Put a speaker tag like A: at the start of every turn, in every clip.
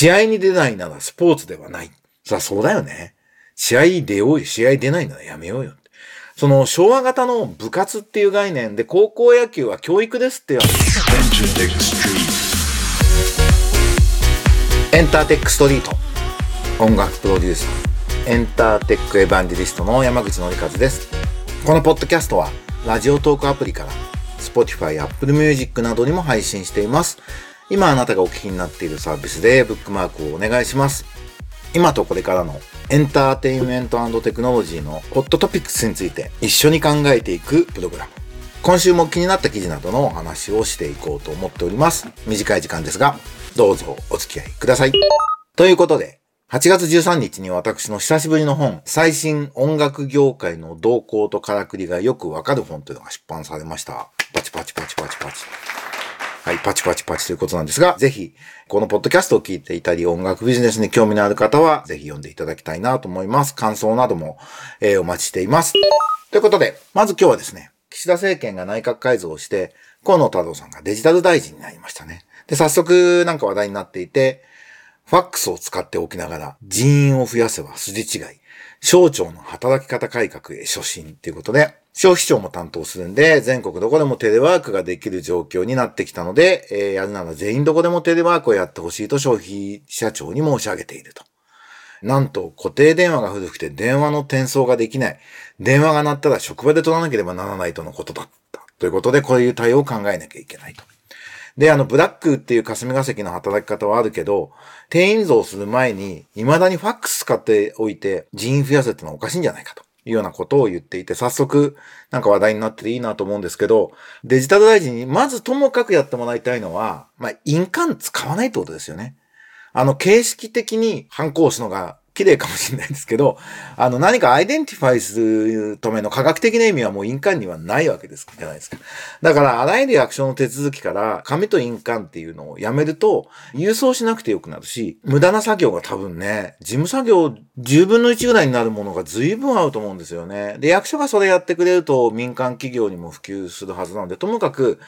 A: 試合に出ないならスポーツではない。さあ、そうだよね。試合出ようよ。試合出ないならやめようよ。その昭和型の部活っていう概念で高校野球は教育ですって言われエンターテックストリート音楽プロデューサーエンターテックエヴァンジェリストの山口のりかずですこのポッドキャストはラジオトークアプリから Spotify、Apple Music などにも配信しています今あなたがお聞きになっているサービスでブックマークをお願いします今とこれからのエンターテインメントテクノロジーのホットトピックスについて一緒に考えていくプログラム。今週も気になった記事などのお話をしていこうと思っております。短い時間ですが、どうぞお付き合いください。ということで、8月13日に私の久しぶりの本、最新音楽業界の動向とからくりがよくわかる本というのが出版されました。パチパチパチパチパチ。はい、パチパチパチということなんですが、ぜひ、このポッドキャストを聞いていたり、音楽ビジネスに興味のある方は、ぜひ読んでいただきたいなと思います。感想なども、えー、お待ちしています。ということで、まず今日はですね、岸田政権が内閣改造をして、河野太郎さんがデジタル大臣になりましたね。で、早速なんか話題になっていて、ファックスを使っておきながら人員を増やせば筋違い。省庁の働き方改革へ初心っていうことで、消費庁も担当するんで、全国どこでもテレワークができる状況になってきたので、えー、やるなら全員どこでもテレワークをやってほしいと消費者庁に申し上げていると。なんと固定電話が古くて電話の転送ができない。電話が鳴ったら職場で取らなければならないとのことだった。ということで、こういう対応を考えなきゃいけないと。で、あの、ブラックっていう霞が関の働き方はあるけど、定員増する前に、未だにファックス使っておいて人員増やせってのはおかしいんじゃないかと。いうようなことを言っていて、早速、なんか話題になってていいなと思うんですけど、デジタル大臣にまずともかくやってもらいたいのは、まあ、印鑑使わないってことですよね。あの、形式的にハンコ押すのが綺麗かもしれないですけど、あの何か identify するための科学的な意味はもう印鑑にはないわけですじゃないですか。だからあらゆる役所の手続きから紙と印鑑っていうのをやめると郵送しなくてよくなるし、無駄な作業が多分ね、事務作業10分の1ぐらいになるものが随分あると思うんですよね。で、役所がそれやってくれると民間企業にも普及するはずなので、ともかく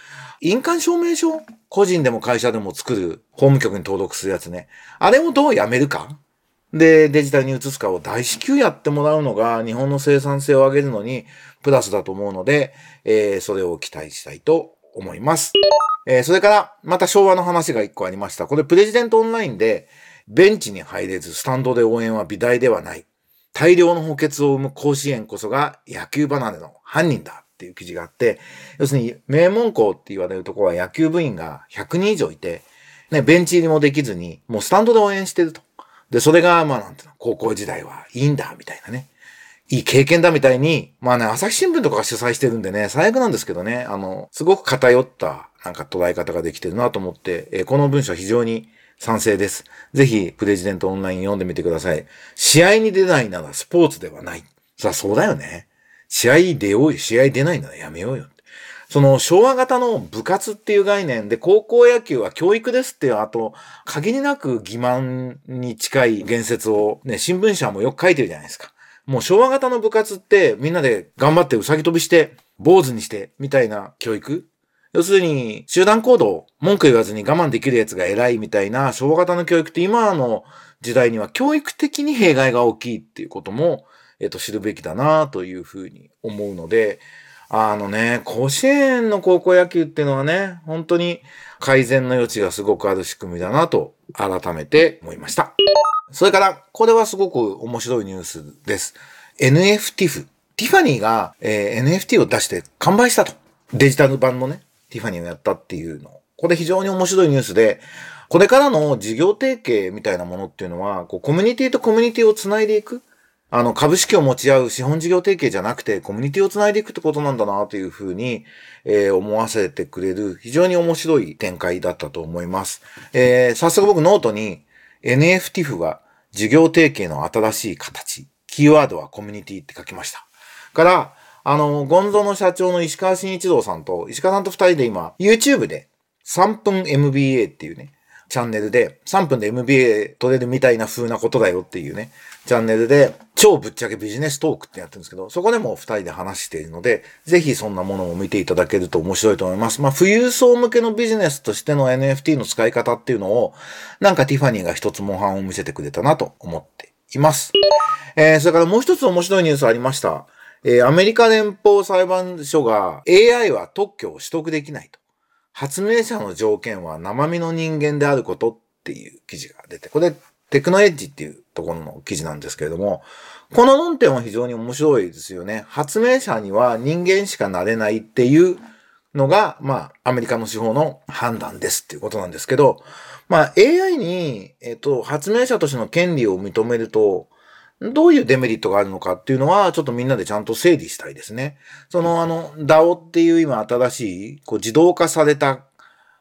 A: 印鑑証明書？個人でも会社でも作る法務局に登録するやつね。あれをどうやめるか？で、デジタルに移すかを大至急やってもらうのが日本の生産性を上げるのにプラスだと思うので、えー、それを期待したいと思います。えー、それから、また昭和の話が一個ありました。これプレジデントオンラインで、ベンチに入れずスタンドで応援は美大ではない。大量の補欠を生む甲子園こそが野球離れの犯人だっていう記事があって、要するに名門校って言われるところは野球部員が100人以上いて、ね、ベンチ入りもできずに、もうスタンドで応援してると。で、それが、まあなんていうの、高校時代はいいんだ、みたいなね。いい経験だみたいに、まあね、朝日新聞とかが主催してるんでね、最悪なんですけどね、あの、すごく偏ったなんか捉え方ができてるなと思って、えー、この文章非常に賛成です。ぜひ、プレジデントオンライン読んでみてください。試合に出ないならスポーツではない。さあ、そうだよね。試合出ようよ。試合出ないならやめようよ。その昭和型の部活っていう概念で高校野球は教育ですっていうあと、限りなく欺瞞に近い言説をね、新聞社もよく書いてるじゃないですか。もう昭和型の部活ってみんなで頑張ってうさぎ飛びして、坊主にして、みたいな教育要するに、集団行動、文句言わずに我慢できるやつが偉いみたいな昭和型の教育って今の時代には教育的に弊害が大きいっていうことも、えっと、知るべきだなというふうに思うので、あのね、甲子園の高校野球っていうのはね、本当に改善の余地がすごくある仕組みだなと改めて思いました。それから、これはすごく面白いニュースです。NFTF。ティファニーが、えー、NFT を出して完売したと。デジタル版のね、ティファニーをやったっていうの。これ非常に面白いニュースで、これからの事業提携みたいなものっていうのは、こうコミュニティとコミュニティをつないでいく。あの、株式を持ち合う資本事業提携じゃなくて、コミュニティをつないでいくってことなんだなというふうに、えー、思わせてくれる、非常に面白い展開だったと思います。えー、早速僕ノートに、NFTF は事業提携の新しい形、キーワードはコミュニティって書きました。から、あの、ゴンゾの社長の石川慎一郎さんと、石川さんと二人で今、YouTube で3分 MBA っていうね、チャンネルで、3分で MBA 取れるみたいな風なことだよっていうね、チャンネルで、超ぶっちゃけビジネストークってやってるんですけど、そこでも2人で話しているので、ぜひそんなものを見ていただけると面白いと思います。まあ、富裕層向けのビジネスとしての NFT の使い方っていうのを、なんかティファニーが一つ模範を見せてくれたなと思っています。えー、それからもう一つ面白いニュースありました。えー、アメリカ連邦裁判所が AI は特許を取得できないと。発明者の条件は生身の人間であることっていう記事が出て、これテクノエッジっていうところの記事なんですけれども、この論点は非常に面白いですよね。発明者には人間しかなれないっていうのが、まあ、アメリカの司法の判断ですっていうことなんですけど、まあ、AI に、えっと、発明者としての権利を認めると、どういうデメリットがあるのかっていうのは、ちょっとみんなでちゃんと整理したいですね。その、あの、DAO っていう今新しい、こう、自動化された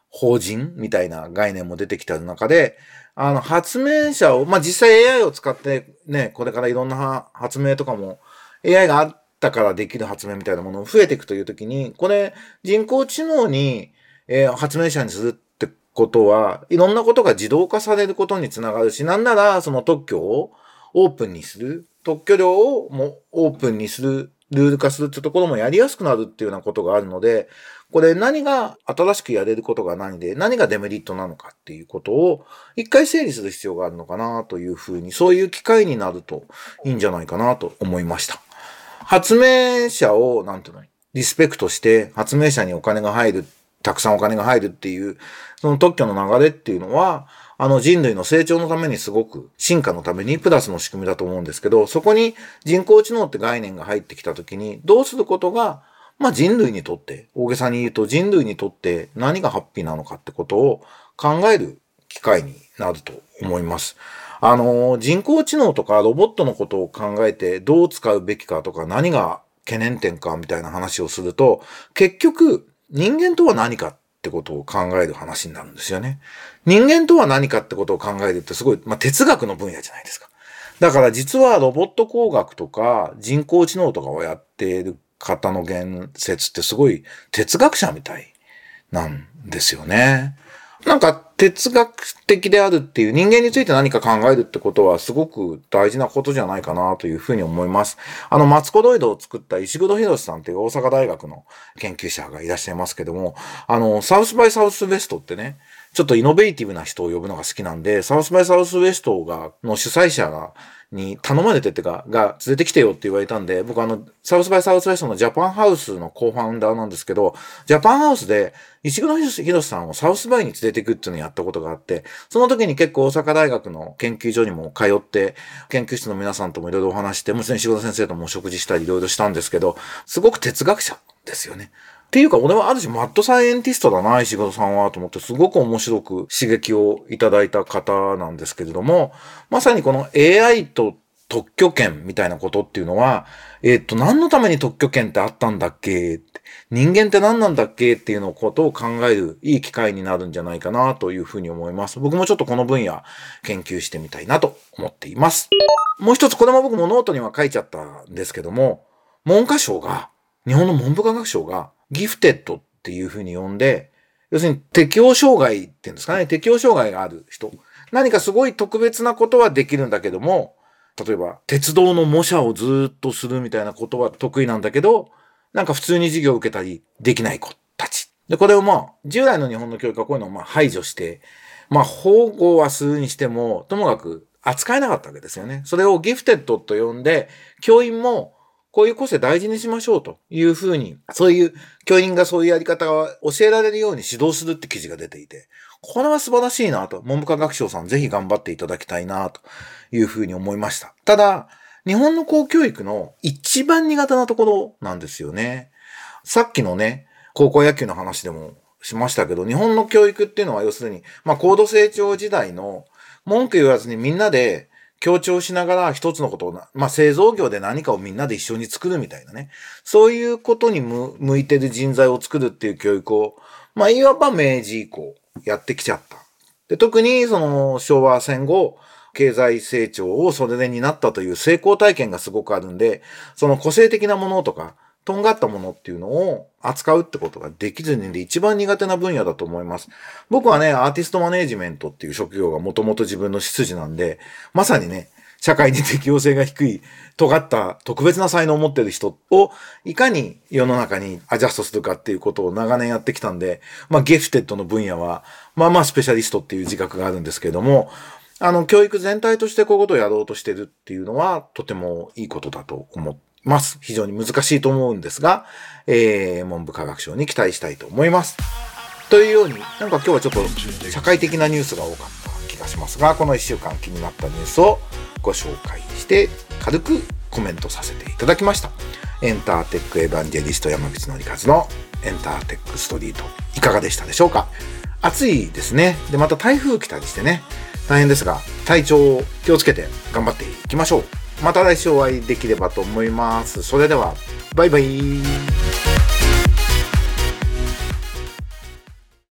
A: 法人みたいな概念も出てきた中で、あの、発明者を、まあ、実際 AI を使ってね、これからいろんな発明とかも、AI があったからできる発明みたいなものを増えていくというときに、これ、人工知能に、えー、発明者にするってことは、いろんなことが自動化されることにつながるし、なんなら、その特許を、オープンにする、特許料をもオープンにする、ルール化するってところもやりやすくなるっていうようなことがあるので、これ何が新しくやれることが何で、何がデメリットなのかっていうことを一回整理する必要があるのかなというふうに、そういう機会になるといいんじゃないかなと思いました。発明者を、なんていうの？リスペクトして発明者にお金が入る、たくさんお金が入るっていう、その特許の流れっていうのは、あの人類の成長のためにすごく進化のためにプラスの仕組みだと思うんですけど、そこに人工知能って概念が入ってきたときに、どうすることが、まあ人類にとって、大げさに言うと人類にとって何がハッピーなのかってことを考える機会になると思います。あの、人工知能とかロボットのことを考えてどう使うべきかとか何が懸念点かみたいな話をすると、結局人間とは何かってことを考える話になるんですよね。人間とは何かってことを考えるってすごい、まあ、哲学の分野じゃないですか。だから実はロボット工学とか人工知能とかをやっている方の言説ってすごい哲学者みたいなんですよね。なんか哲学的であるっていう人間について何か考えるってことはすごく大事なことじゃないかなというふうに思います。あの、マツコロイドを作った石黒博さんっていう大阪大学の研究者がいらっしゃいますけども、あの、サウスバイサウスウェストってね、ちょっとイノベーティブな人を呼ぶのが好きなんで、サウスバイサウスウェストが、の主催者が、に頼まれてってか、が連れてきてよって言われたんで、僕あの、サウスバイサウスウェストのジャパンハウスのコーファウンダーなんですけど、ジャパンハウスで石黒博さんをサウスバイに連れていくっていうのをやったことがあって、その時に結構大阪大学の研究所にも通って、研究室の皆さんともいろいろお話して、もちろん石黒先生ともお食事したりいろいろしたんですけど、すごく哲学者ですよね。っていうか、俺はある種マッドサイエンティストだな、石黒さんは、と思って、すごく面白く刺激をいただいた方なんですけれども、まさにこの AI と特許権みたいなことっていうのは、えっ、と、何のために特許権ってあったんだっけ人間って何なんだっけっていうのことを考えるいい機会になるんじゃないかなというふうに思います。僕もちょっとこの分野研究してみたいなと思っています。もう一つ、これも僕もノートには書いちゃったんですけども、文科省が、日本の文部科学省が、ギフテッドっていうふうに呼んで、要するに適応障害っていうんですかね、適応障害がある人。何かすごい特別なことはできるんだけども、例えば鉄道の模写をずっとするみたいなことは得意なんだけど、なんか普通に授業を受けたりできない子たち。で、これをまあ、従来の日本の教育はこういうのをまあ排除して、まあ保護はするにしても、ともかく扱えなかったわけですよね。それをギフテッドと呼んで、教員もこういう個性大事にしましょうというふうに、そういう教員がそういうやり方を教えられるように指導するって記事が出ていて、これは素晴らしいなと、文部科学省さんぜひ頑張っていただきたいなというふうに思いました。ただ、日本の公教育の一番苦手なところなんですよね。さっきのね、高校野球の話でもしましたけど、日本の教育っていうのは要するに、まあ高度成長時代の文句言わずにみんなで強調しながら一つのことをな、まあ、製造業で何かをみんなで一緒に作るみたいなね。そういうことに向いてる人材を作るっていう教育を、まあ、いわば明治以降やってきちゃった。で、特にその昭和戦後、経済成長をそれで担ったという成功体験がすごくあるんで、その個性的なものとか、とんがったものっていうのを扱うってことができずにで一番苦手な分野だと思います。僕はね、アーティストマネージメントっていう職業がもともと自分の出自なんで、まさにね、社会に適応性が低い、尖った特別な才能を持ってる人をいかに世の中にアジャストするかっていうことを長年やってきたんで、まあゲフテッドの分野は、まあまあスペシャリストっていう自覚があるんですけれども、あの、教育全体としてこういうことをやろうとしてるっていうのは、とてもいいことだと思います。非常に難しいと思うんですが、えー、文部科学省に期待したいと思います。というように、なんか今日はちょっと社会的なニュースが多かった気がしますが、この1週間気になったニュースをご紹介して軽くコメントさせていただきました。エンターテックエヴァンジェリスト山口のりかずのエンターテックストリートいかがでしたでしょうか？暑いですね。で、また台風来たりしてね、大変ですが、体調を気をつけて頑張っていきましょう。また来週お会いできればと思います。それでは、バイバイ。